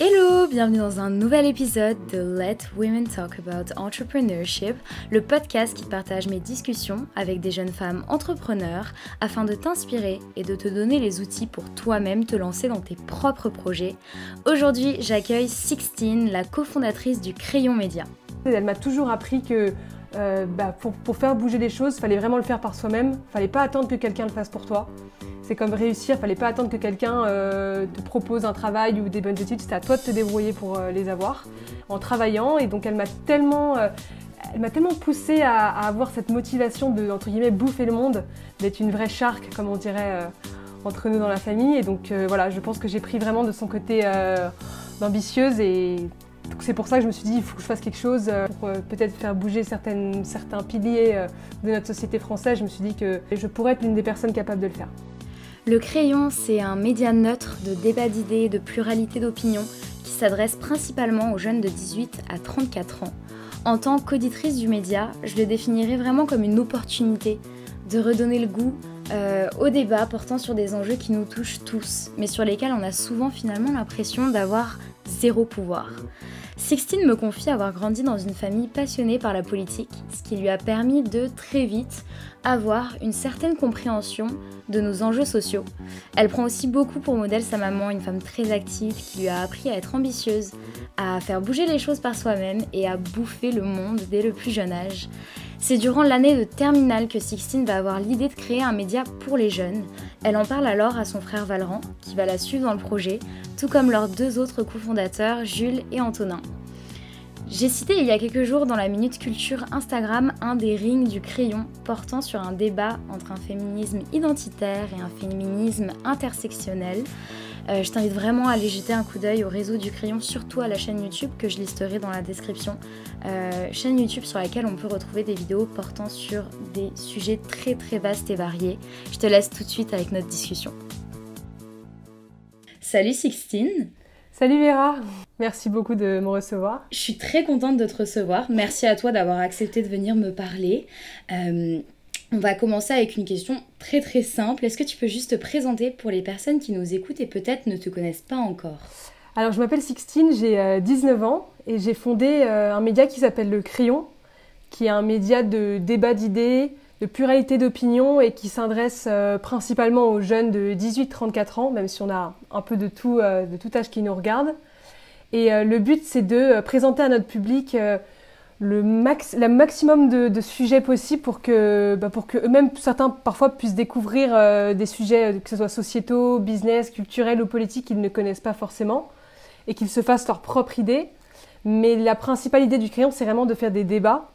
Hello, bienvenue dans un nouvel épisode de Let Women Talk About Entrepreneurship, le podcast qui partage mes discussions avec des jeunes femmes entrepreneurs afin de t'inspirer et de te donner les outils pour toi-même te lancer dans tes propres projets. Aujourd'hui, j'accueille Sixtine, la cofondatrice du Crayon Média. Elle m'a toujours appris que euh, bah, pour, faire bouger les choses, il fallait vraiment le faire par soi-même, il fallait pas attendre que quelqu'un le fasse pour toi. C'est comme réussir, il fallait pas attendre que quelqu'un euh, te propose un travail ou des bonnes études, c'était à toi de te débrouiller pour euh, les avoir en travaillant. Et donc elle m'a tellement, poussée à, avoir cette motivation de entre guillemets bouffer le monde, d'être une vraie shark comme on dirait entre nous dans la famille. Et donc voilà, je pense que j'ai pris vraiment de son côté d'ambitieuse et c'est pour ça que je me suis dit il faut que je fasse quelque chose pour peut-être faire bouger certains piliers de notre société française. Je me suis dit que je pourrais être l'une des personnes capables de le faire. Le Crayon, c'est un média neutre de débat d'idées, de pluralité d'opinions qui s'adresse principalement aux jeunes de 18 à 34 ans. En tant qu'auditrice du média, je le définirais vraiment comme une opportunité de redonner le goût euh, au débat portant sur des enjeux qui nous touchent tous, mais sur lesquels on a souvent finalement l'impression d'avoir zéro pouvoir. Sixtine me confie avoir grandi dans une famille passionnée par la politique, ce qui lui a permis de très vite avoir une certaine compréhension de nos enjeux sociaux. Elle prend aussi beaucoup pour modèle sa maman, une femme très active qui lui a appris à être ambitieuse, à faire bouger les choses par soi-même et à bouffer le monde dès le plus jeune âge. C'est durant l'année de terminale que Sixtine va avoir l'idée de créer un média pour les jeunes. Elle en parle alors à son frère Valran, qui va la suivre dans le projet, tout comme leurs deux autres cofondateurs, Jules et Antonin. J'ai cité il y a quelques jours dans la Minute Culture Instagram un des rings du crayon portant sur un débat entre un féminisme identitaire et un féminisme intersectionnel. Euh, je t'invite vraiment à aller jeter un coup d'œil au réseau du crayon, surtout à la chaîne YouTube que je listerai dans la description. Euh, chaîne YouTube sur laquelle on peut retrouver des vidéos portant sur des sujets très très vastes et variés. Je te laisse tout de suite avec notre discussion. Salut Sixtine Salut Vera, merci beaucoup de me recevoir. Je suis très contente de te recevoir. Merci à toi d'avoir accepté de venir me parler. Euh, on va commencer avec une question très très simple. Est-ce que tu peux juste te présenter pour les personnes qui nous écoutent et peut-être ne te connaissent pas encore Alors je m'appelle Sixtine, j'ai 19 euh, ans et j'ai fondé euh, un média qui s'appelle Le Crayon, qui est un média de débat d'idées, de pluralité d'opinion et qui s'adresse euh, principalement aux jeunes de 18-34 ans, même si on a un peu de tout, de tout âge qui nous regarde. Et le but, c'est de présenter à notre public le, max, le maximum de, sujets possibles pour que, bah, pour que eux-mêmes, certains parfois, puissent découvrir des sujets, que ce soit sociétaux, business, culturels ou politiques, qu'ils ne connaissent pas forcément, et qu'ils se fassent leur propre idée. Mais la principale idée du crayon, c'est vraiment de faire des débats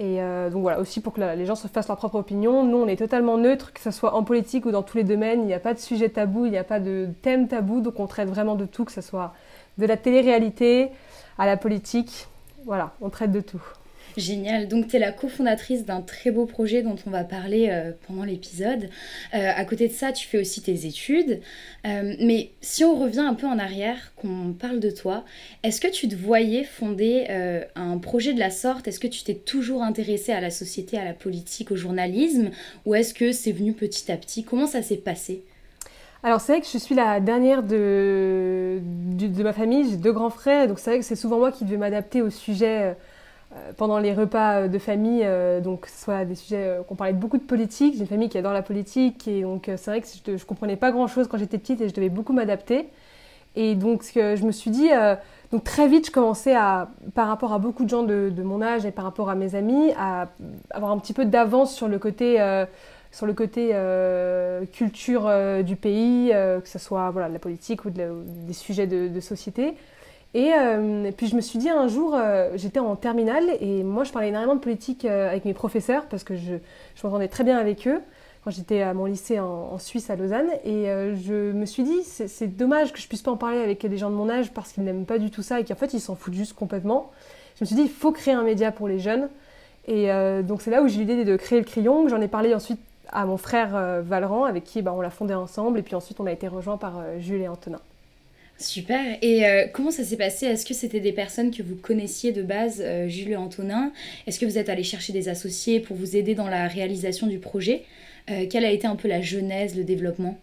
et euh, donc voilà, aussi pour que la, les gens se fassent leur propre opinion. Nous, on est totalement neutre, que ce soit en politique ou dans tous les domaines. Il n'y a pas de sujet tabou, il n'y a pas de thème tabou, donc on traite vraiment de tout, que ce soit de la télé-réalité à la politique. Voilà, on traite de tout. Génial. Donc, tu es la cofondatrice d'un très beau projet dont on va parler euh, pendant l'épisode. Euh, à côté de ça, tu fais aussi tes études. Euh, mais si on revient un peu en arrière, qu'on parle de toi, est-ce que tu te voyais fonder un projet de la sorte? Est-ce que tu t'es toujours intéressée à la société, à la politique, au journalisme? Ou est-ce que c'est venu petit à petit? Comment ça s'est passé? Alors c'est vrai que je suis la dernière de, ma famille, j'ai deux grands frères, donc c'est vrai que c'est souvent moi qui devais m'adapter au sujet euh, pendant les repas euh, de famille, euh, donc soit des sujets qu'on parlait beaucoup de politique. J'ai une famille qui adore la politique et donc c'est vrai que je, je comprenais pas grand chose quand j'étais petite et je devais beaucoup m'adapter. Et donc je me suis dit, donc très vite je commençais à, par rapport à beaucoup de gens de, mon âge et par rapport à mes amis, à avoir un petit peu d'avance sur le côté sur le côté euh, culture euh, du pays, euh, que ce soit voilà, de la politique ou, des sujets de, société. Et, puis je me suis dit un jour, j'étais en terminale et moi je parlais énormément de politique avec mes professeurs parce que je, je m'entendais très bien avec eux quand j'étais à mon lycée en, Suisse à Lausanne. Et je me suis dit, c'est dommage que je puisse pas en parler avec des gens de mon âge parce qu'ils n'aiment pas du tout ça et qu'en fait ils s'en foutent juste complètement. je me suis dit, il faut créer un média pour les jeunes. Et donc c'est là où j'ai eu l'idée de créer le Crayon. J'en ai parlé ensuite à mon frère Valran, avec qui bah, on l'a fondé ensemble. Et puis ensuite, on a été rejoint par Jules et Antonin. Super. Et euh, comment ça s'est passé? Est-ce que c'était des personnes que vous connaissiez de base, euh, Jules et Antonin? Est-ce que vous êtes allé chercher des associés pour vous aider dans la réalisation du projet? Euh, Quelle a été un peu la genèse, le développement?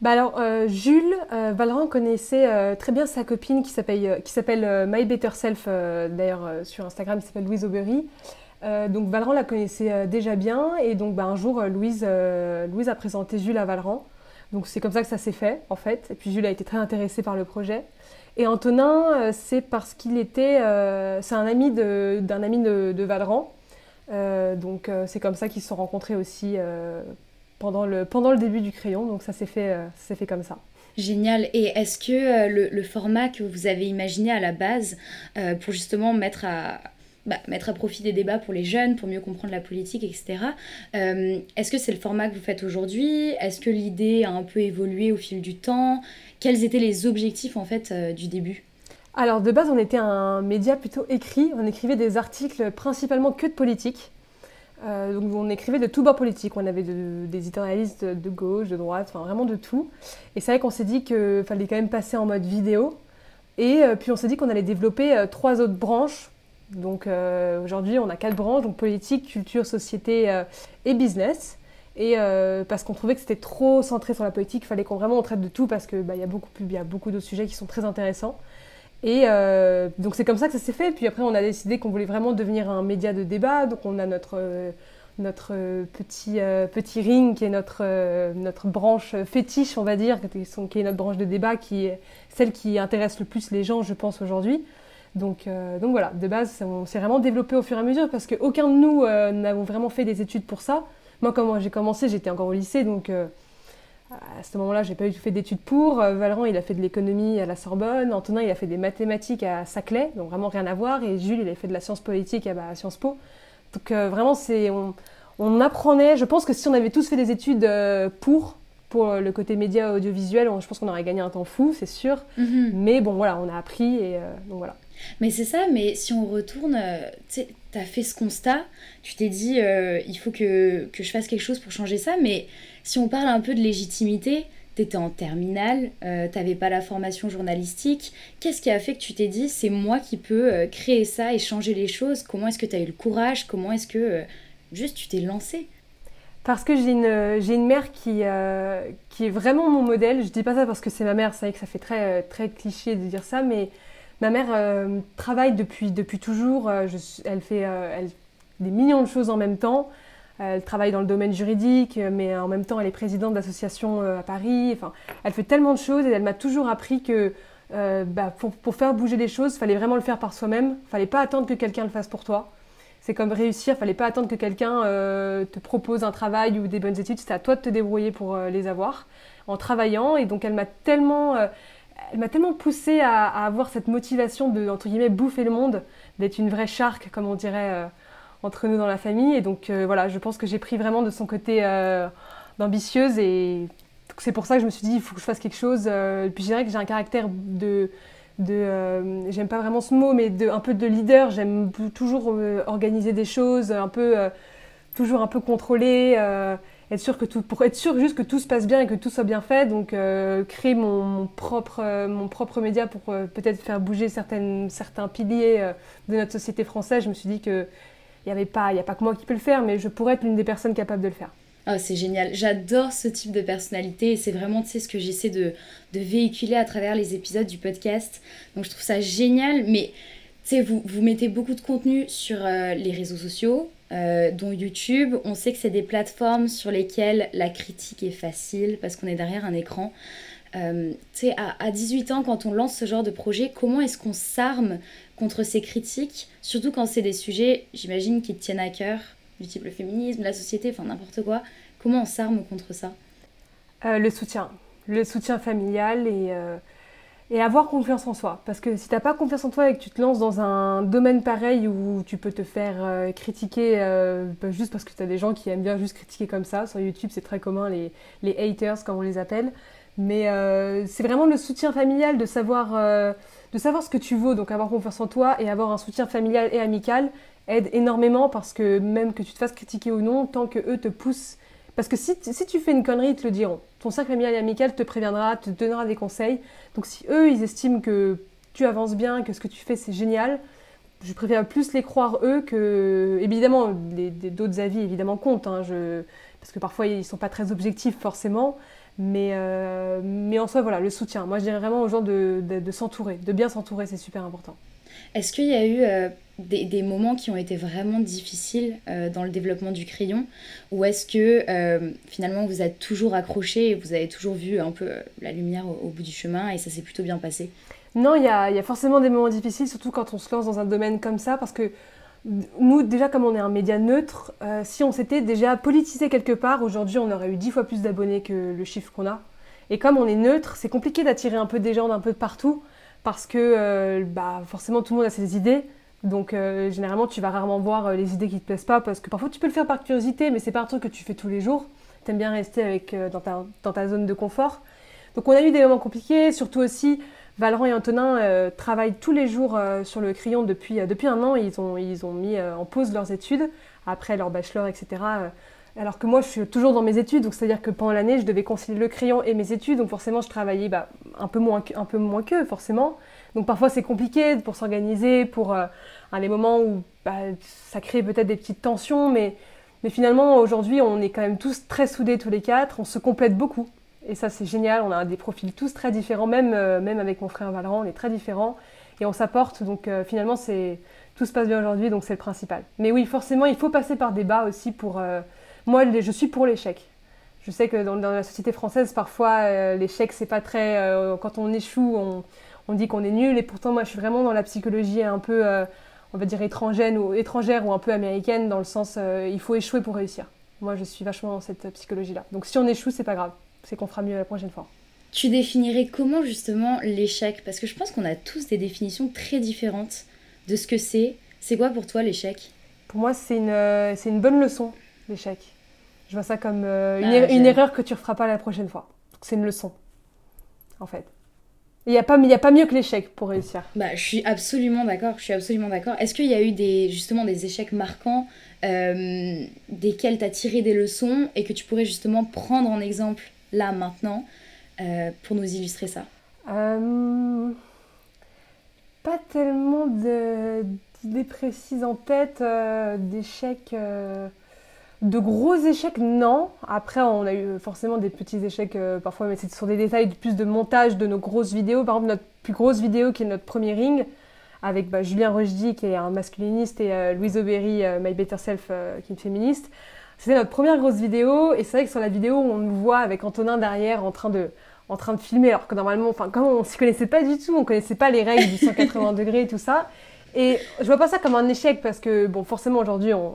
Bah alors, Jules Valran connaissait très bien sa copine qui s'appelle My Better Self, d'ailleurs sur Instagram, qui s'appelle Louise Aubery. Donc Valran la connaissait déjà bien et donc bah, un jour Louise, Louise a présenté Jules à Valran. Donc c'est comme ça que ça s'est fait en fait. Et puis Jules a été très intéressé par le projet. Et Antonin, euh, c'est parce qu'il était, euh, c'est un ami d'un ami de, de Valran. Euh, donc c'est comme ça qu'ils se sont rencontrés aussi pendant, le, pendant le début du crayon. Donc ça s'est fait, fait comme ça. Génial. Et est-ce que le, format que vous avez imaginé à la base pour justement mettre à, bah, mettre à profit des débats pour les jeunes, pour mieux comprendre la politique, etc. Euh, est-ce que c'est le format que vous faites aujourd'hui? Est-ce que l'idée a un peu évolué au fil du temps? Quels étaient les objectifs en fait euh, du début? Alors de base, on était un média plutôt écrit. On écrivait des articles principalement que de politique. Euh, donc on écrivait de tout bord politique. On avait des éditorialistes de gauche, de droite, enfin vraiment de tout. Et c'est vrai qu'on s'est dit qu'il fallait quand même passer en mode vidéo. Et puis on s'est dit qu'on allait développer trois autres branches donc euh, aujourd'hui, on a quatre branches, donc politique, culture, société euh, et business. Et euh, parce qu'on trouvait que c'était trop centré sur la politique, il fallait qu'on vraiment traite de tout parce qu'il bah, y a beaucoup, y beaucoup d'autres sujets qui sont très intéressants. Et donc c'est comme ça que ça s'est fait. Puis après, on a décidé qu'on voulait vraiment devenir un média de débat. Donc on a notre, notre petit, petit ring qui est notre, notre branche fétiche, on va dire, qui est notre branche de débat, qui est celle qui intéresse le plus les gens, je pense, aujourd'hui. Donc, euh, donc voilà, de base, on s'est vraiment développé au fur et à mesure parce qu'aucun de nous euh, n'avons vraiment fait des études pour ça. Moi, quand j'ai commencé, j'étais encore au lycée, donc euh, à ce moment-là, j'ai pas eu tout fait d'études pour. Valran, il a fait de l'économie à la Sorbonne. Antonin, il a fait des mathématiques à Saclay, donc vraiment rien à voir. Et Jules, il a fait de la science politique à, bah, à Sciences Po. Donc vraiment, c'est on, on, apprenait. Je pense que si on avait tous fait des études pour pour le côté média audiovisuel, je pense qu'on aurait gagné un temps fou, c'est sûr. Mm-hmm. Mais bon, voilà, on a appris et donc voilà. Mais c'est ça, mais si on retourne, euh, tu as fait ce constat, tu t'es dit, euh, il faut que, que, je fasse quelque chose pour changer ça, mais si on parle un peu de légitimité, tu étais en terminale, euh, t'avais pas la formation journalistique, qu'est-ce qui a fait que tu t'es dit, c'est moi qui peux créer ça et changer les choses? Comment est-ce que tu as eu le courage? Comment est-ce que juste tu t'es lancé parce que j'ai une, une mère qui, qui est vraiment mon modèle. Je dis pas ça parce que c'est ma mère, c'est vrai que ça fait très, très cliché de dire ça, mais Ma mère euh, travaille depuis, toujours. Euh, elle fait euh, elle, des millions de choses en même temps. Elle travaille dans le domaine juridique, mais en même temps, elle est présidente d'associations à Paris. Elle fait tellement de choses et elle m'a toujours appris que bah, pour, pour, faire bouger les choses, il fallait vraiment le faire par soi-même. Il fallait pas attendre que quelqu'un le fasse pour toi. C'est comme réussir, il fallait pas attendre que quelqu'un te propose un travail ou des bonnes études. C'était à toi de te débrouiller pour les avoir en travaillant. Et donc, elle m'a tellement elle m'a tellement poussée à, avoir cette motivation de, entre guillemets, bouffer le monde, d'être une vraie charque, comme on dirait euh, entre nous dans la famille. Et donc euh, voilà, je pense que j'ai pris vraiment de son côté euh, d'ambitieuse et c'est pour ça que je me suis dit, il faut que je fasse quelque chose. puis je dirais que j'ai un caractère de... de j'aime pas vraiment ce mot, mais de, un peu de leader. J'aime toujours organiser des choses, un peu, toujours un peu contrôler être sûr que tout, pour être sûr juste que tout se passe bien et que tout soit bien fait. Donc euh, créer mon, propre, euh, mon propre média pour euh, peut-être faire bouger certaines, certains piliers de notre société française. Je me suis dit que il n'y avait pas, il a pas que moi qui peux le faire, mais je pourrais être l'une des personnes capables de le faire. Oh, c'est génial. J'adore ce type de personnalité c'est vraiment ce que j'essaie de, de, véhiculer à travers les épisodes du podcast. Donc je trouve ça génial, mais vous, vous mettez beaucoup de contenu sur les réseaux sociaux, euh, dont YouTube. On sait que c'est des plateformes sur lesquelles la critique est facile parce qu'on est derrière un écran. Euh, tu sais, à, 18 ans, quand on lance ce genre de projet, comment est-ce qu'on s'arme contre ces critiques? Surtout quand c'est des sujets, j'imagine, qui tiennent à cœur, du type le féminisme, la société, enfin n'importe quoi. Comment on s'arme contre ça? Euh, Le soutien. Le soutien familial et et avoir confiance en soi. Parce que si tu n'as pas confiance en toi et que tu te lances dans un domaine pareil où tu peux te faire euh, critiquer euh, bah, juste parce que tu as des gens qui aiment bien juste critiquer comme ça, sur YouTube c'est très commun, les, les haters comme on les appelle, Mais euh, c'est vraiment le soutien familial de savoir, euh, de savoir ce que tu vaux, donc avoir confiance en toi et avoir un soutien familial et amical aide énormément parce que même que tu te fasses critiquer ou non, tant que eux te poussent. Parce que si, si tu fais une connerie, ils te le diront. Ton cercle familial et amical te préviendra, te donnera des conseils. Donc si eux, ils estiment que tu avances bien, que ce que tu fais, c'est génial, je préfère plus les croire eux que. Évidemment, d'autres avis évidemment comptent, hein, parce que parfois ils ne sont pas très objectifs forcément. Mais, euh, mais en soi, voilà, le soutien. Moi, je dirais vraiment aux gens de, de, s'entourer, de bien s'entourer, c'est super important. Est-ce qu'il y a eu euh, des, des, moments qui ont été vraiment difficiles euh, dans le développement du crayon Ou est-ce que finalement vous êtes toujours accroché et vous avez toujours vu un peu la lumière au, bout du chemin et ça s'est plutôt bien passé? Non, il y a, forcément des moments difficiles, surtout quand on se lance dans un domaine comme ça, parce que nous, déjà, comme on est un média neutre, euh, si on s'était déjà politisé quelque part, aujourd'hui, on aurait eu dix fois plus d'abonnés que le chiffre qu'on a. Et comme on est neutre, c'est compliqué d'attirer un peu des gens d'un peu de partout, parce que euh, bah, forcément, tout le monde a ses idées. Donc, euh, généralement, tu vas rarement voir les idées qui te plaisent pas, parce que parfois, tu peux le faire par curiosité, mais c'est pas un truc que tu fais tous les jours. Tu aimes bien rester avec, dans, ta, dans ta zone de confort. Donc, on a eu des moments compliqués, surtout aussi Valran et Antonin euh, travaillent tous les jours euh, sur le crayon depuis, euh, depuis un an. Ils ont, ils ont mis en pause leurs études après leur bachelor, etc. alors que moi, je suis toujours dans mes études, donc c'est-à-dire que pendant l'année, je devais concilier le crayon et mes études, donc forcément, je travaillais bah, un peu moins, un peu moins qu'eux, forcément. Donc parfois, c'est compliqué pour s'organiser, pour les moments où bah, ça crée peut-être des petites tensions, mais, mais finalement, aujourd'hui, on est quand même tous très soudés tous les quatre, on se complète beaucoup. Et ça, c'est génial. On a des profils tous très différents, même, euh, même avec mon frère Valran, on est très différents. Et on s'apporte. Donc euh, finalement, c'est tout se passe bien aujourd'hui, donc c'est le principal. Mais oui, forcément, il faut passer par des bas aussi pour. Euh, moi, je suis pour l'échec. Je sais que dans, la société française, parfois, l'échec, c'est pas très. quand on échoue, on, on dit qu'on est nul. Et pourtant, moi, je suis vraiment dans la psychologie un peu, on va dire, étrangère ou, étrangère ou un peu américaine, dans le sens, il faut échouer pour réussir. Moi, je suis vachement dans cette psychologie-là. Donc si on échoue, c'est pas grave c'est qu'on fera mieux la prochaine fois. Tu définirais comment justement l'échec? Parce que je pense qu'on a tous des définitions très différentes de ce que c'est. C'est quoi pour toi l'échec? Pour moi, c'est une, euh, c'est une bonne leçon, l'échec. Je vois ça comme euh, une, ah, er-, une, erreur que tu ne referas pas la prochaine fois. C'est une leçon, en fait. Il n'y a, pas, a pas mieux que l'échec pour réussir. Bah, je suis absolument d'accord. Je suis absolument d'accord. Est-ce qu'il y a eu des, justement des échecs marquants euh, desquels tu as tiré des leçons et que tu pourrais justement prendre en exemple là, maintenant, euh, pour nous illustrer ça? Euh, Pas tellement d'idées précises en tête, d'échecs. De gros échecs, non. Après, on a eu forcément des petits échecs parfois, mais c'est sur des détails plus de montage de nos grosses vidéos. Par exemple, notre plus grosse vidéo qui est notre premier ring, avec bah, Julien Rochdy qui est un masculiniste et Louise Aubéry, My Better Self, qui est une féministe. C'était notre première grosse vidéo et c'est vrai que sur la vidéo, on nous voit avec Antonin derrière en train de, en train de filmer, alors que normalement, enfin, comme on s'y connaissait pas du tout, on connaissait pas les règles du 180 degrés et tout ça. Et je vois pas ça comme un échec parce que, bon, forcément, aujourd'hui, on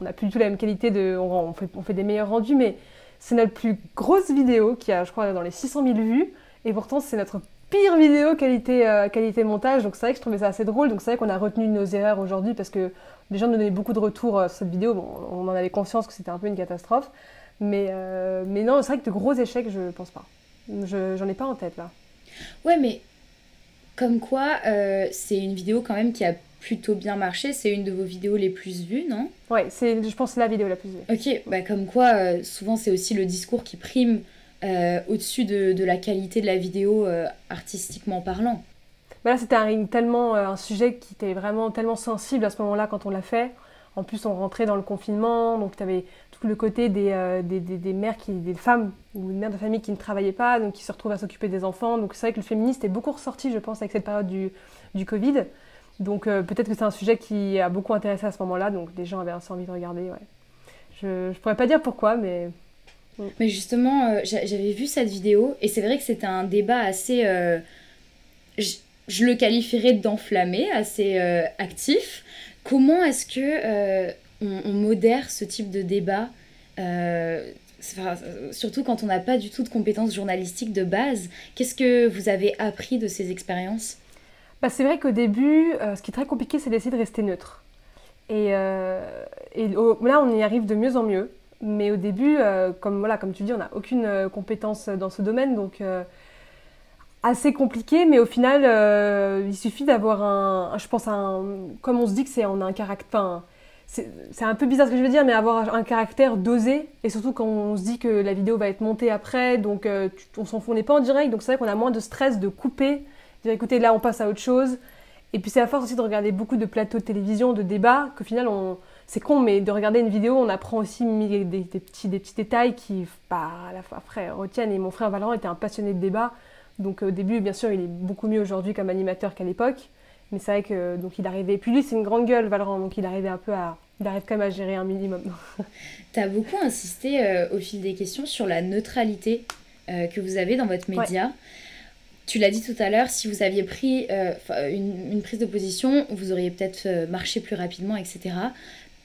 n'a plus du tout la même qualité de. On, fait, des meilleurs rendus, mais c'est notre plus grosse vidéo qui a, je crois, dans les 600 000 vues. Et pourtant, c'est notre pire vidéo qualité, euh, qualité montage. Donc c'est vrai que je trouvais ça assez drôle. Donc c'est vrai qu'on a retenu nos erreurs aujourd'hui parce que les gens nous donnaient beaucoup de retours euh, sur cette vidéo. Bon, on en avait conscience que c'était un peu une catastrophe. Mais, euh, mais non, c'est vrai que de gros échecs, je pense pas. Je, j'en ai pas en tête là. Ouais, mais comme quoi, euh, c'est une vidéo quand même qui a plutôt bien marché. C'est une de vos vidéos les plus vues, non? Ouais, c'est, je pense, la vidéo la plus vue. Ok, bah comme quoi, souvent c'est aussi le discours qui prime au-dessus de, de, la qualité de la vidéo artistiquement parlant. Mais là, c'était un, tellement, euh, un sujet qui était vraiment tellement sensible à ce moment-là quand on l'a fait. En plus, on rentrait dans le confinement, donc tu avais tout le côté des, euh, des, des, mères, qui, des femmes ou des mères de famille qui ne travaillaient pas, donc qui se retrouvent à s'occuper des enfants. Donc c'est vrai que le féministe est beaucoup ressorti, je pense, avec cette période du, du Covid. Donc euh, peut-être que c'est un sujet qui a beaucoup intéressé à ce moment-là, donc les gens avaient assez envie de regarder. Ouais. Je ne pourrais pas dire pourquoi, mais... Mais justement, j'avais vu cette vidéo, et c'est vrai que c'était un débat assez je le qualifierais d'enflammé, assez euh, actif. Comment est-ce que euh, on, modère ce type de débat euh, surtout quand on n'a pas du tout de compétences journalistiques de base? Qu'est-ce que vous avez appris de ces expériences? Bah, C'est vrai qu'au début, ce qui est très compliqué, c'est d'essayer de rester neutre. Et, et là, on y arrive de mieux en mieux. Mais au début, euh, comme, voilà, comme tu dis, on n'a aucune euh, compétence dans ce domaine, donc euh, assez compliqué, mais au final, il suffit d'avoir un, je pense, un, comme on se dit que c'est, on a un caractère, c'est un peu bizarre ce que je veux dire, mais avoir un caractère dosé, et surtout quand on se dit que la vidéo va être montée après, donc on s'en fout, on n'est pas en direct, donc c'est vrai qu'on a moins de stress de couper, dire écoutez, là on passe à autre chose, et puis c'est à force aussi de regarder beaucoup de plateaux de télévision, de débats, qu'au final c'est con, mais de regarder une vidéo, on apprend aussi des, petits, des petits détails qui, bah, à la fois, après, retiennent. Et mon frère Valorant était un passionné de débat. Donc au début, bien sûr, il est beaucoup mieux aujourd'hui comme animateur qu'à l'époque. Mais c'est vrai que donc il arrivait. Puis lui, c'est une grande gueule, Valorant, donc il arrivait un peu à. Il arrive quand même à gérer un minimum. tu as beaucoup insisté euh, au fil des questions sur la neutralité euh, que vous avez dans votre média. Tu l'as dit tout à l'heure, si vous aviez pris euh, une, une, prise de position, vous auriez peut-être marché plus rapidement, etc.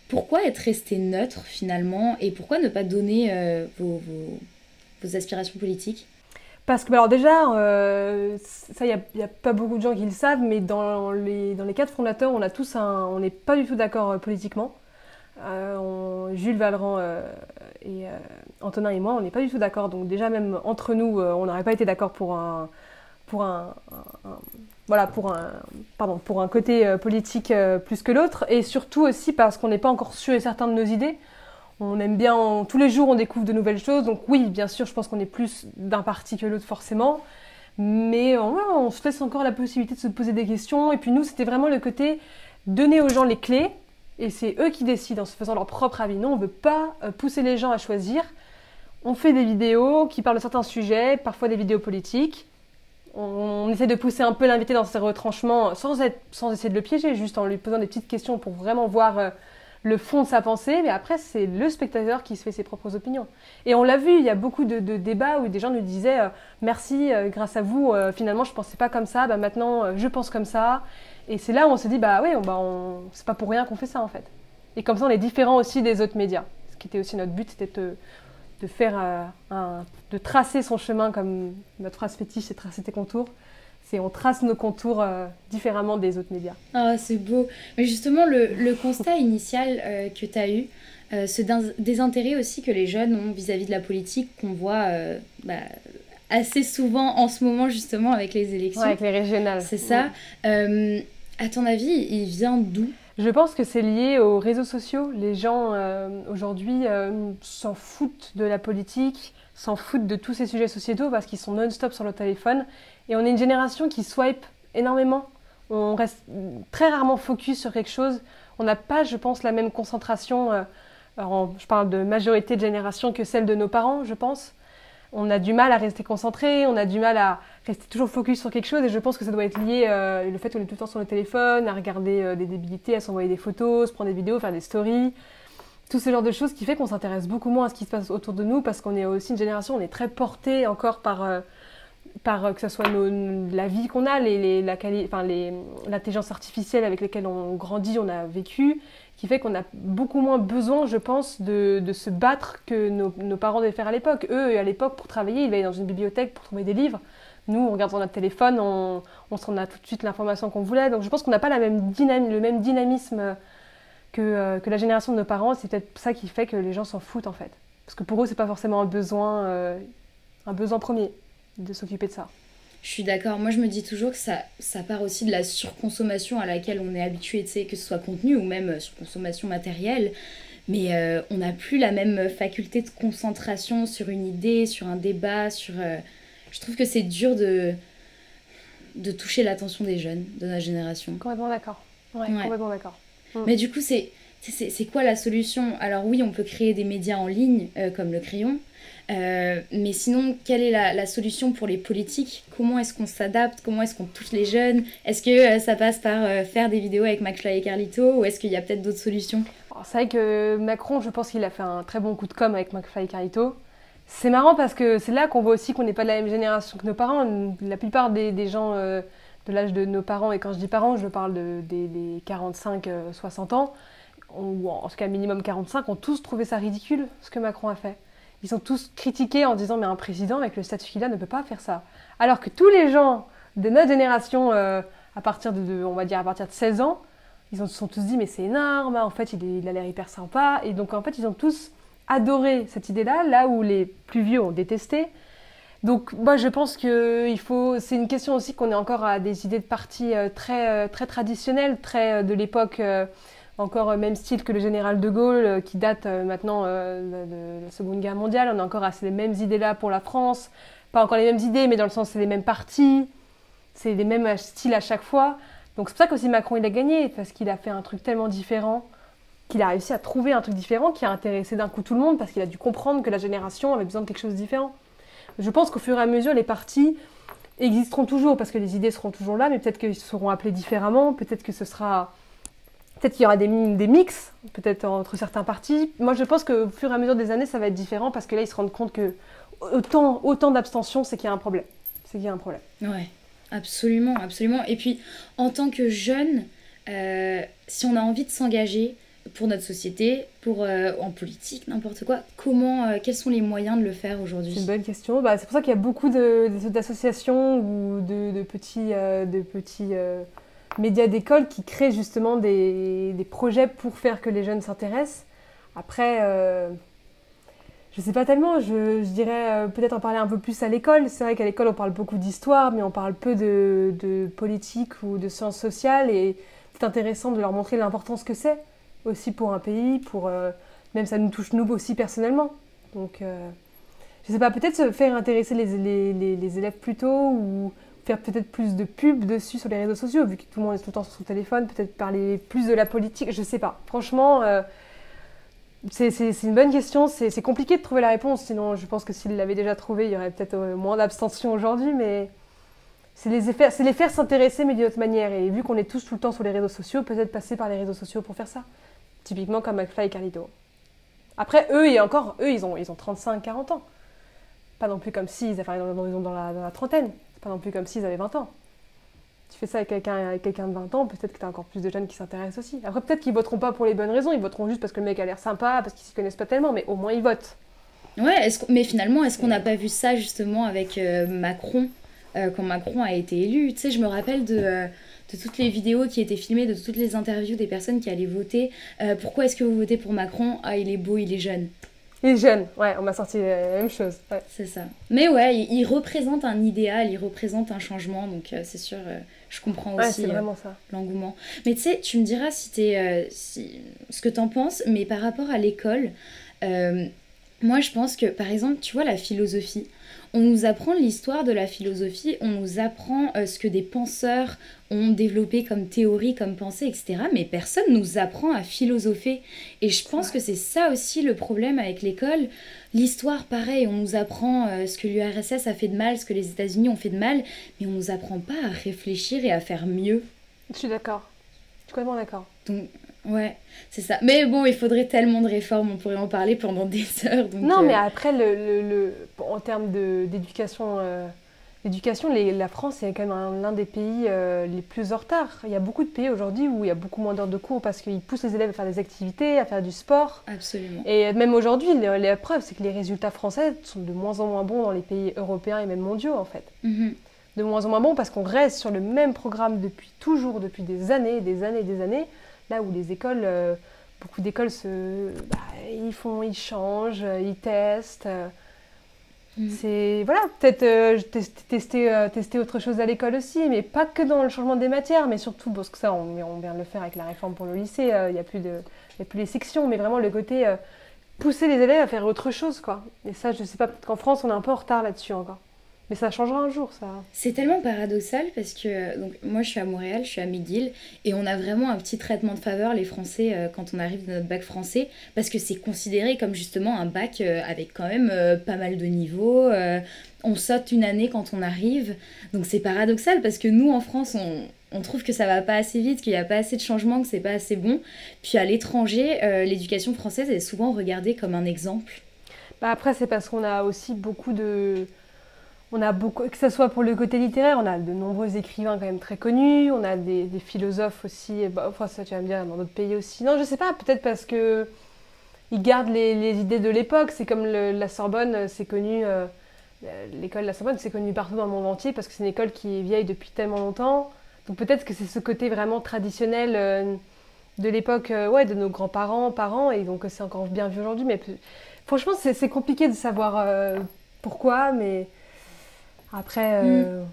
Pourquoi être resté neutre finalement? Et pourquoi ne pas donner euh, vos, aspirations politiques? Parce que, alors déjà, euh, ça, il n'y a, pas beaucoup de gens qui le savent, mais dans les, dans les quatre fondateurs, on a tous un, on n'est pas du tout d'accord euh, politiquement. Jules Valran et Antonin et moi, on n'est pas du tout d'accord. Donc déjà, même entre nous, on n'aurait pas été d'accord pour un, pour un, voilà, pour un, pardon, pour un côté euh, politique euh, plus que l'autre, et surtout aussi parce qu'on n'est pas encore sûr et certain de nos idées. On aime bien, tous les jours on découvre de nouvelles choses, donc oui, bien sûr, je pense qu'on est plus d'un parti que l'autre forcément, mais on, on, se laisse encore la possibilité de se poser des questions, et puis nous, c'était vraiment le côté donner aux gens les clés, et c'est eux qui décident en se faisant leur propre avis. Nous, on ne veut pas euh, pousser les gens à choisir. On fait des vidéos qui parlent de certains sujets, parfois des vidéos politiques, on, essaie de pousser un peu l'invité dans ses retranchements sans, être, sans essayer de le piéger, juste en lui posant des petites questions pour vraiment voir euh, le fond de sa pensée. Mais après, c'est le spectateur qui se fait ses propres opinions. Et on l'a vu, il y a beaucoup de, débats où des gens nous disaient euh, Merci, euh, grâce à vous, finalement, je ne pensais pas comme ça, bah, maintenant, je pense comme ça. Et c'est là où on s'est dit Bah oui, bah, on, c'est pas pour rien qu'on fait ça, en fait. Et comme ça, on est différent aussi des autres médias. Ce qui était aussi notre but, c'était de faire euh, de tracer son chemin comme notre phrase fétiche, c'est tracer tes contours. C'est on trace nos contours euh, différemment des autres médias. Ah, c'est beau. Mais justement, le, constat initial euh, que tu as eu, ce désintérêt aussi que les jeunes ont vis-à-vis de la politique, qu'on voit bah, assez souvent en ce moment, justement, avec les élections. avec les régionales. C'est ça. à ton avis, il vient d'où? Je pense que c'est lié aux réseaux sociaux. Les gens euh, aujourd'hui euh, s'en foutent de la politique, s'en foutent de tous ces sujets sociétaux parce qu'ils sont non-stop sur le téléphone. Et on est une génération qui swipe énormément. On reste très rarement focus sur quelque chose. On n'a pas, je pense, la même concentration. Euh, je parle de majorité de génération que celle de nos parents, je pense on a du mal à rester concentré, on a du mal à rester toujours focus sur quelque chose et je pense que ça doit être lié euh, le fait qu'on est tout le temps sur le téléphone, à regarder euh, des débilités, à s'envoyer des photos, se prendre des vidéos, faire des stories, tout ce genre de choses qui fait qu'on s'intéresse beaucoup moins à ce qui se passe autour de nous parce qu'on est aussi une génération, on est très porté encore par, euh, par que ce soit la vie qu'on a, les, l'intelligence artificielle avec laquelle on grandit, on a vécu, qui fait qu'on a beaucoup moins besoin, je pense, de, se battre que nos, parents devaient faire à l'époque. Eux, à l'époque, pour travailler, ils allaient dans une bibliothèque pour trouver des livres. Nous, on regarde sur notre téléphone, on, on a tout de suite l'information qu'on voulait. Donc je pense qu'on n'a pas la même le même dynamisme que, euh, que, la génération de nos parents. C'est peut-être ça qui fait que les gens s'en foutent, en fait. Parce que pour eux, c'est pas forcément euh, un besoin premier de s'occuper de ça. Je suis d'accord. Moi, je me dis toujours que ça, ça part aussi de la surconsommation à laquelle on est habitué, que ce soit contenu ou même euh, surconsommation matérielle. Mais euh, on n'a plus la même faculté de concentration sur une idée, sur un débat, sur... Euh, je trouve que c'est dur de, de toucher l'attention des jeunes de notre génération. Complètement d'accord. Ouais, complètement d'accord. Mais du coup, c'est... C'est quoi la solution? Alors oui, on peut créer des médias en ligne comme le crayon, euh, mais sinon, quelle est la, solution pour les politiques? Comment est-ce qu'on s'adapte? Comment est-ce qu'on touche les jeunes? Est-ce que euh, ça passe par euh, faire des vidéos avec McFly et Carlito? Ou est-ce qu'il y a peut-être d'autres solutions? C'est vrai que Macron, je pense qu'il a fait un très bon coup de com avec McFly et Carlito. C'est marrant parce que c'est là qu'on voit aussi qu'on n'est pas de la même génération que nos parents. La plupart des, gens de l'âge de nos parents, et quand je dis parents, je parle de, des, 45-60 ans, ou en tout cas minimum 45, ont tous trouvé ça ridicule ce que Macron a fait ils sont tous critiqués en disant mais un président avec le statut qu'il a ne peut pas faire ça. Alors que tous les gens de notre génération, euh, à partir de, on va dire à partir de 16 ans, ils se sont tous dit mais c'est énorme, en fait il, a l'air hyper sympa. Et donc en fait ils ont tous adoré cette idée-là, là où les plus vieux ont détesté. Donc moi je pense que il faut, c'est une question aussi qu'on est encore à des idées de parti euh, très euh, très traditionnelles, très de l'époque encore même style que le général de Gaulle qui date maintenant de la Seconde Guerre mondiale. On a encore assez les mêmes idées là pour la France, pas encore les mêmes idées, mais dans le sens c'est les mêmes partis, c'est les mêmes styles à chaque fois. Donc c'est pour ça qu'aussi Macron il a gagné parce qu'il a fait un truc tellement différent qu'il a réussi à trouver un truc différent qui a intéressé d'un coup tout le monde parce qu'il a dû comprendre que la génération avait besoin de quelque chose de différent. Je pense qu'au fur et à mesure, les partis existeront toujours parce que les idées seront toujours là, mais peut-être qu'ils seront appelés différemment, peut-être que ce sera. Peut-être qu'il y aura des, des mix, peut-être entre certains partis. Moi, je pense qu'au fur et à mesure des années, ça va être différent parce que là, ils se rendent compte que autant, autant d'abstention, c'est qu'il y a un problème. C'est qu'il y a un problème. Ouais, absolument, absolument. Et puis, en tant que jeune, euh, si on a envie de s'engager, pour notre société, pour euh, en politique, n'importe quoi. Comment, euh, quels sont les moyens de le faire aujourd'hui? C'est une bonne question. Bah, c'est pour ça qu'il y a beaucoup d'associations ou de, petits, de petits médias d'école qui créent justement des, des, projets pour faire que les jeunes s'intéressent. Après, je ne sais pas tellement. Je, dirais peut-être en parler un peu plus à l'école. C'est vrai qu'à l'école on parle beaucoup d'histoire, mais on parle peu de, de politique ou de sciences sociales et c'est intéressant de leur montrer l'importance que c'est aussi pour un pays, pour euh, même ça nous touche nous aussi personnellement. Donc, euh, je sais pas, peut-être se faire intéresser les, les, les, élèves plus tôt ou faire peut-être plus de pubs dessus sur les réseaux sociaux, vu que tout le monde est tout le temps sur son téléphone, peut-être parler plus de la politique, je sais pas. Franchement, euh, c'est une bonne question, c'est compliqué de trouver la réponse, sinon je pense que s'il l'avait déjà trouvé, il y aurait peut-être moins d'abstention aujourd'hui, mais c'est les, les, faire s'intéresser, mais d'une autre manière. Et vu qu'on est tous tout le temps sur les réseaux sociaux, peut-être passer par les réseaux sociaux pour faire ça. Typiquement comme McFly et Carlito. Après, eux, et encore, eux, ils ont, ils ont 35, 40 ans. Pas non plus comme s'ils enfin, dans, dans, dans, la, dans la trentaine. C'est pas non plus comme s'ils avaient 20 ans. Tu fais ça avec quelqu'un quelqu'un de 20 ans, peut-être que tu as encore plus de jeunes qui s'intéressent aussi. Après, peut-être qu'ils voteront pas pour les bonnes raisons, ils voteront juste parce que le mec a l'air sympa, parce qu'ils s'y connaissent pas tellement, mais au moins ils votent. Ouais, mais finalement, est-ce qu'on n'a pas vu ça justement avec euh, Macron, euh, quand Macron a été élu? Tu sais, je me rappelle de. Euh, de toutes les vidéos qui étaient filmées, de toutes les interviews des personnes qui allaient voter. Euh, pourquoi est-ce que vous votez pour Macron? Ah, il est beau, il est jeune. Il est jeune, ouais, on m'a sorti la même chose. C'est ça. Mais ouais, il, représente un idéal, il représente un changement, donc euh, c'est sûr, euh, je comprends aussi l'engouement. Mais tu sais, tu me diras si t'es, si, ce que t'en penses, mais par rapport à l'école, moi je pense que par exemple, tu vois, la philosophie, on nous apprend l'histoire de la philosophie, on nous apprend euh, ce que des penseurs ont développé comme théorie, comme pensée, etc. Mais personne nous apprend à philosopher. Et je pense que c'est ça aussi le problème avec l'école. L'histoire, pareil, on nous apprend euh, ce que l'URSS a fait de mal, ce que les États-Unis ont fait de mal, mais on nous apprend pas à réfléchir et à faire mieux. Je suis d'accord. Je suis complètement d'accord. Donc, Ouais, c'est ça. Mais bon, il faudrait tellement de réformes, on pourrait en parler pendant des heures. non, mais euh, après, le, le, en termes d'éducation, euh, l'éducation, la France est quand même l'un des pays euh, les plus en retard. Il y a beaucoup de pays aujourd'hui où il y a beaucoup moins d'heures de cours parce qu'ils poussent les élèves à faire des activités, à faire du sport. Absolument. Et même aujourd'hui, la preuve, c'est que les résultats français sont de moins en moins bons dans les pays européens et même mondiaux, en fait. Mhm. De moins en moins bons parce qu'on reste sur le même programme depuis toujours, depuis des années, des années, des années. Là où les écoles, euh, beaucoup d'écoles, se, bah, ils font, ils changent, ils testent. Mm. C'est voilà, peut-être euh, tester, euh, tester autre chose à l'école aussi, mais pas que dans le changement des matières, mais surtout parce que ça, on, on vient de le faire avec la réforme pour le lycée. Il n'y a plus de, y a plus les sections, mais vraiment le côté pousser les élèves à faire autre chose, quoi. Et ça, je sais pas, peut-être qu'en France, on est un peu en retard là-dessus encore. Mais ça changera un jour, ça. C'est tellement paradoxal parce que donc, moi je suis à Montréal, je suis à McGill, et on a vraiment un petit traitement de faveur, les Français, euh, quand on arrive dans notre bac français, parce que c'est considéré comme justement un bac euh, avec quand même euh, pas mal de niveaux. on saute une année quand on arrive. Donc c'est paradoxal parce que nous en France, on, on trouve que ça va pas assez vite, qu'il n'y a pas assez de changements, que c'est pas assez bon. Puis à l'étranger, l'éducation française est souvent regardée comme un exemple. Bah après, c'est parce qu'on a aussi beaucoup de on a beaucoup, que ce soit pour le côté littéraire, on a de nombreux écrivains quand même très connus, on a des, philosophes aussi, bah, enfin ça tu vas me dire dans d'autres pays aussi. Non, je sais pas, peut-être parce que ils gardent les, idées de l'époque. C'est comme la Sorbonne, c'est connu, euh, l'école de la Sorbonne, c'est connu partout dans le monde entier parce que c'est une école qui est vieille depuis tellement longtemps. Donc peut-être que c'est ce côté vraiment traditionnel euh, de l'époque, euh, ouais, de nos grands-parents, parents, et donc c'est encore bien vu aujourd'hui. Mais franchement, c'est compliqué de savoir pourquoi, mais après, mm.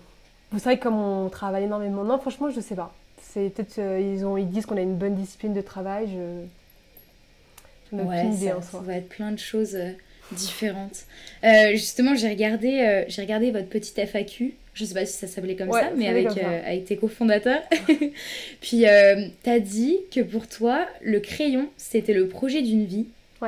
vous savez comme on travaille énormément. Non, franchement, je sais pas. C'est peut-être ils ont ils disent qu'on a une bonne discipline de travail. Je, je ouais, idée en soi. Ça va être plein de choses différentes. Euh, justement, j'ai regardé, euh, j'ai regardé votre petite FAQ. Je sais pas si ça s'appelait comme ça, mais avec, euh, avec tes cofondateurs. Puis, tu as dit que pour toi, le crayon, c'était le projet d'une vie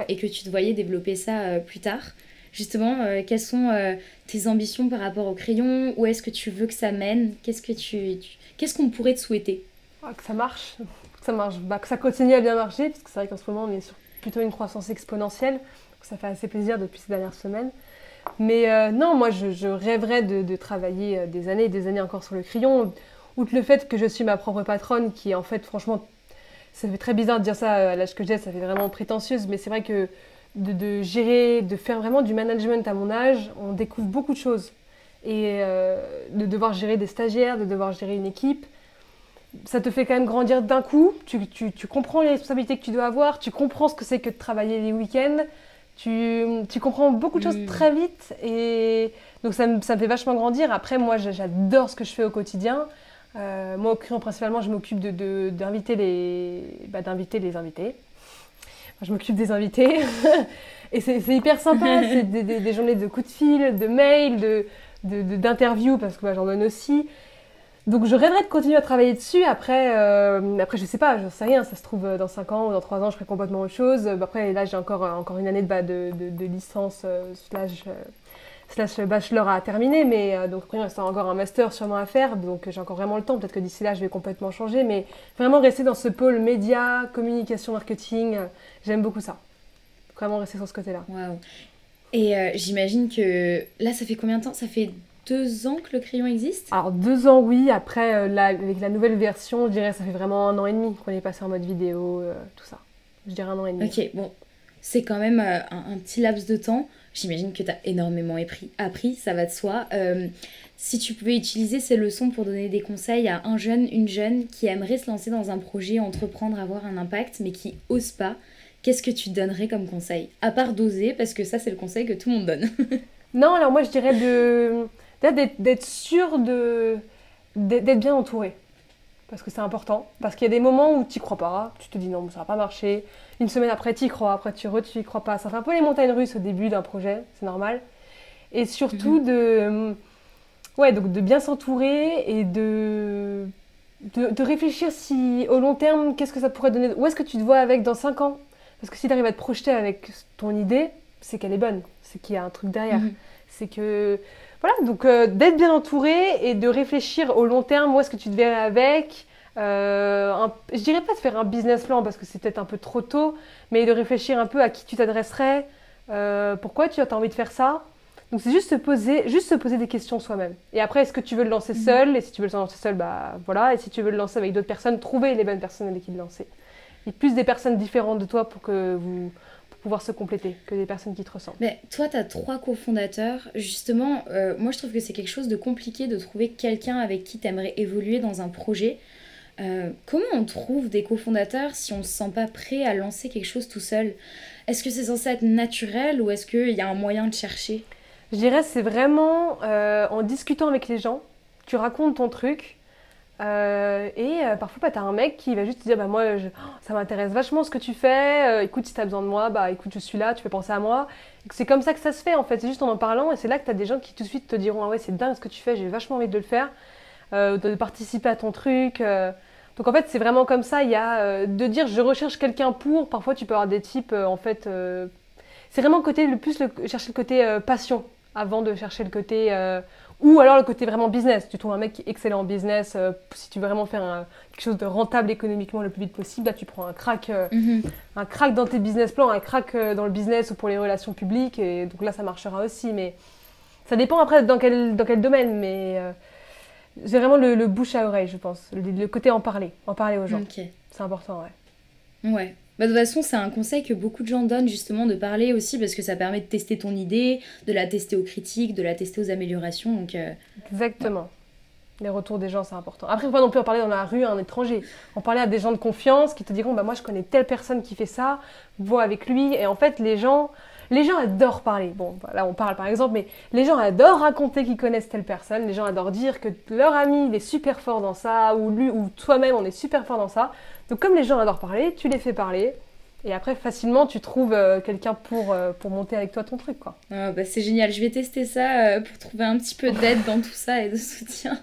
et que tu te voyais développer ça plus tard. Justement, quelles sont tes ambitions par rapport au crayon? Où est-ce que tu veux que ça mène? Qu'est-ce que tu, qu'est-ce qu'on pourrait te souhaiter? Ah, Que ça marche, que ça marche, bah, que ça continue à bien marcher, parce que c'est vrai qu'en ce moment, on est sur plutôt une croissance exponentielle. Ça fait assez plaisir depuis ces dernières semaines. Mais euh, non, moi, je, rêverais de, travailler euh, des années et des années encore sur le crayon. Outre le fait que je suis ma propre patronne, qui en fait, franchement, ça fait très bizarre de dire ça à l'âge que j'ai, ça fait vraiment prétentieuse, mais c'est vrai que de, gérer, de faire vraiment du management à mon âge, on découvre beaucoup de choses. Et euh, de devoir gérer des stagiaires, de devoir gérer une équipe, ça te fait quand même grandir d'un coup. Tu, tu, comprends les responsabilités que tu dois avoir, tu comprends ce que c'est que de travailler les week-ends, tu, tu, comprends beaucoup de choses très vite et donc ça me, ça me, fait vachement grandir. Après, moi, j'adore ce que je fais au quotidien. Euh, moi, au crayon, principalement, je m'occupe d'inviter de, les, bah, d'inviter les invités. Je m'occupe des invités et c'est hyper sympa. c'est des, des, journées de coups de fil, de mails, d'interviews de, parce que bah, j'en donne aussi. Donc je rêverais de continuer à travailler dessus. Après, euh, après je sais pas, je sais rien. Ça se trouve euh, dans 5 ans ou dans 3 ans, je ferai complètement autre chose. Euh, après, là, j'ai encore, encore une année de, de, de, licence slash, slash bachelor à terminer. Mais donc après, il reste encore un master sûrement à faire. Donc j'ai encore vraiment le temps. Peut-être que d'ici là, je vais complètement changer. Mais vraiment rester dans ce pôle média, communication, marketing, j'aime beaucoup ça. Vraiment rester sur ce côté-là. Waouh. Et j'imagine que là, ça fait combien de temps? Ça fait deux ans que le crayon existe? Alors deux ans oui, après euh, avec la nouvelle version, je dirais ça fait vraiment un an et demi qu'on est passé en mode vidéo, euh, tout ça. Je dirais un an et demi. Ok, bon, c'est quand même euh, un, petit laps de temps. J'imagine que tu as énormément appris, ça va de soi. si tu pouvais utiliser ces leçons pour donner des conseils à un jeune, une jeune qui aimerait se lancer dans un projet, entreprendre, avoir un impact, mais qui ose pas, qu'est-ce que tu donnerais comme conseil? À part d'oser, parce que ça c'est le conseil que tout le monde donne. non, alors moi je dirais d'être sûr d'être bien entouré. Parce que c'est important. Parce qu'il y a des moments où tu crois pas, tu te dis non, ça va pas marcher. Une semaine après, tu y crois, après tu re, tu y crois pas. Ça fait un peu les montagnes russes au début d'un projet, c'est normal. Et surtout mhm. de, ouais, donc de bien s'entourer et de, de, réfléchir si au long terme, qu'est-ce que ça pourrait donner. Où est-ce que tu te vois avec dans 5 ans? Parce que si tu arrives à te projeter avec ton idée, c'est qu'elle est bonne, c'est qu'il y a un truc derrière. Mhm. C'est que voilà, donc euh, d'être bien entouré et de réfléchir au long terme, où est-ce que tu te verrais avec. Euh, un, je dirais pas de faire un business plan parce que c'est peut-être un peu trop tôt, mais de réfléchir un peu à qui tu t'adresserais, euh, pourquoi tu as envie de faire ça. Donc c'est juste se poser, juste se poser des questions soi-même. Et après, est-ce que tu veux le lancer mhm. seul? Et si tu veux le lancer seul, bah voilà. Et si tu veux le lancer avec d'autres personnes, trouver les bonnes personnes avec qui le lancer. Et plus des personnes différentes de toi pour que vous pouvoir se compléter que des personnes qui te ressemblent. Mais toi, tu as trois cofondateurs. Justement, euh, moi, je trouve que c'est quelque chose de compliqué de trouver quelqu'un avec qui tu aimerais évoluer dans un projet. Euh, comment on trouve des cofondateurs si on ne se sent pas prêt à lancer quelque chose tout seul? Est-ce que c'est censé être naturel ou est-ce qu'il y a un moyen de chercher? Je dirais c'est vraiment euh, en discutant avec les gens, tu racontes ton truc, euh, et euh, parfois, bah, tu as un mec qui va juste te dire bah, Moi, ça m'intéresse vachement ce que tu fais. Euh, écoute, si tu as besoin de moi, bah écoute, je suis là, tu peux penser à moi. C'est comme ça que ça se fait en fait. C'est juste en en parlant. Et c'est là que tu as des gens qui tout de suite te diront Ah ouais, c'est dingue ce que tu fais, j'ai vachement envie de le faire, de participer à ton truc. Donc en fait, c'est vraiment comme ça. Il y a de dire Je recherche quelqu'un pour. Parfois, tu peux avoir des types en fait. c'est vraiment côté, le plus chercher le côté passion avant de chercher le côté ou alors le côté vraiment business. Tu trouves un mec qui est excellent en business. Euh, si tu veux vraiment faire quelque chose de rentable économiquement le plus vite possible, là tu prends un crack, euh, mhm. un crack dans tes business plans, un crack euh, dans le business ou pour les relations publiques. Et donc là ça marchera aussi. Mais ça dépend après dans quel, dans quel domaine. Mais c'est vraiment le, bouche à oreille, je pense. Le, côté en parler, en parler aux gens. C'est important, ouais. Ouais. Bah, de toute façon, c'est un conseil que beaucoup de gens donnent justement de parler aussi parce que ça permet de tester ton idée, de la tester aux critiques, de la tester aux améliorations. Donc, euh, Exactement. Les retours des gens, c'est important. Après, pas non plus en parler dans la rue à un étranger? En parler à des gens de confiance qui te diront bah, Moi, je connais telle personne qui fait ça, vois avec lui. Et en fait, les gens, Les gens adorent parler. Bon, là on parle par exemple, mais les gens adorent raconter qu'ils connaissent telle personne. Les gens adorent dire que leur ami il est super fort dans ça, ou lui ou toi-même on est super fort dans ça. Donc comme les gens adorent parler, tu les fais parler. Et après, facilement, tu trouves euh, quelqu'un pour, euh, pour monter avec toi ton truc, quoi. Ah, bah, c'est génial. Je vais tester ça euh, pour trouver un petit peu d'aide dans tout ça et de soutien.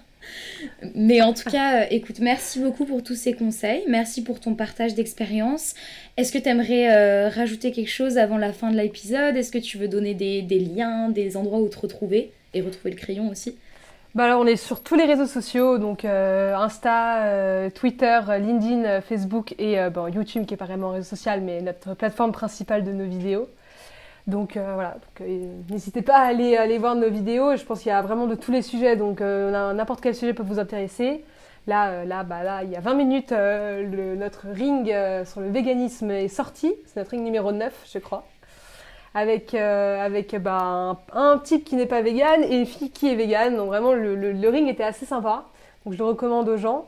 Mais en tout cas, écoute, merci beaucoup pour tous ces conseils. Merci pour ton partage d'expérience. Est-ce que tu aimerais rajouter quelque chose avant la fin de l'épisode? Est-ce que tu veux donner des, liens, des endroits où te retrouver et retrouver le crayon aussi? Bah alors, on est sur tous les réseaux sociaux, donc euh, Insta, euh, Twitter, LinkedIn, euh, Facebook et bon, YouTube qui est pas vraiment un réseau social, mais notre plateforme principale de nos vidéos. Donc voilà, n'hésitez pas à aller, aller voir nos vidéos. Je pense qu'il y a vraiment de tous les sujets, donc n'importe quel sujet peut vous intéresser. Là, là, bah, là, il y a 20 minutes, notre ring sur le véganisme est sorti. C'est notre ring numéro 9, je crois avec, euh, avec bah, un, type qui n'est pas vegan et une fille qui est vegan. Donc vraiment, le, le, ring était assez sympa. Donc je le recommande aux gens.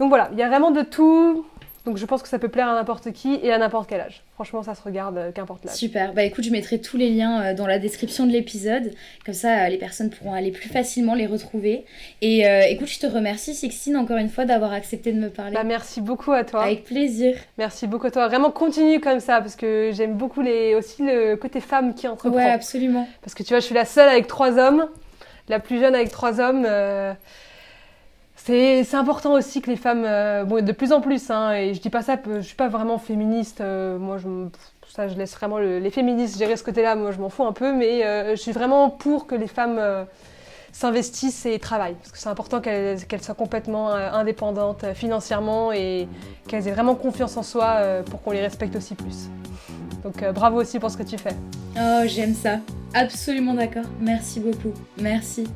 Donc voilà, il y a vraiment de tout. Donc je pense que ça peut plaire à n'importe qui et à n'importe quel âge. Franchement, ça se regarde euh, qu'importe l'âge. Super. Bah écoute, je mettrai tous les liens euh, dans la description de l'épisode. Comme ça, euh, les personnes pourront aller plus facilement les retrouver. Et écoute, je te remercie, Sixtine, encore une fois, d'avoir accepté de me parler. Bah, merci beaucoup à toi. Avec plaisir. Merci beaucoup à toi. Vraiment, continue comme ça parce que j'aime beaucoup les... aussi le côté femme qui entreprend. Ouais, absolument. Parce que tu vois, je suis la seule avec trois hommes. La plus jeune avec trois hommes. C'est important aussi que les femmes, euh, bon, de plus en plus, hein, et je dis pas ça, je suis pas vraiment féministe, euh, moi je, ça je laisse vraiment les féministes gérer ce côté-là, moi je m'en fous un peu, mais euh, je suis vraiment pour que les femmes s'investissent et travaillent, parce que c'est important qu'elles soient complètement indépendantes financièrement et qu'elles aient vraiment confiance en soi pour qu'on les respecte aussi plus. Donc bravo aussi pour ce que tu fais. Oh, j'aime ça. Absolument d'accord. Merci beaucoup. Merci.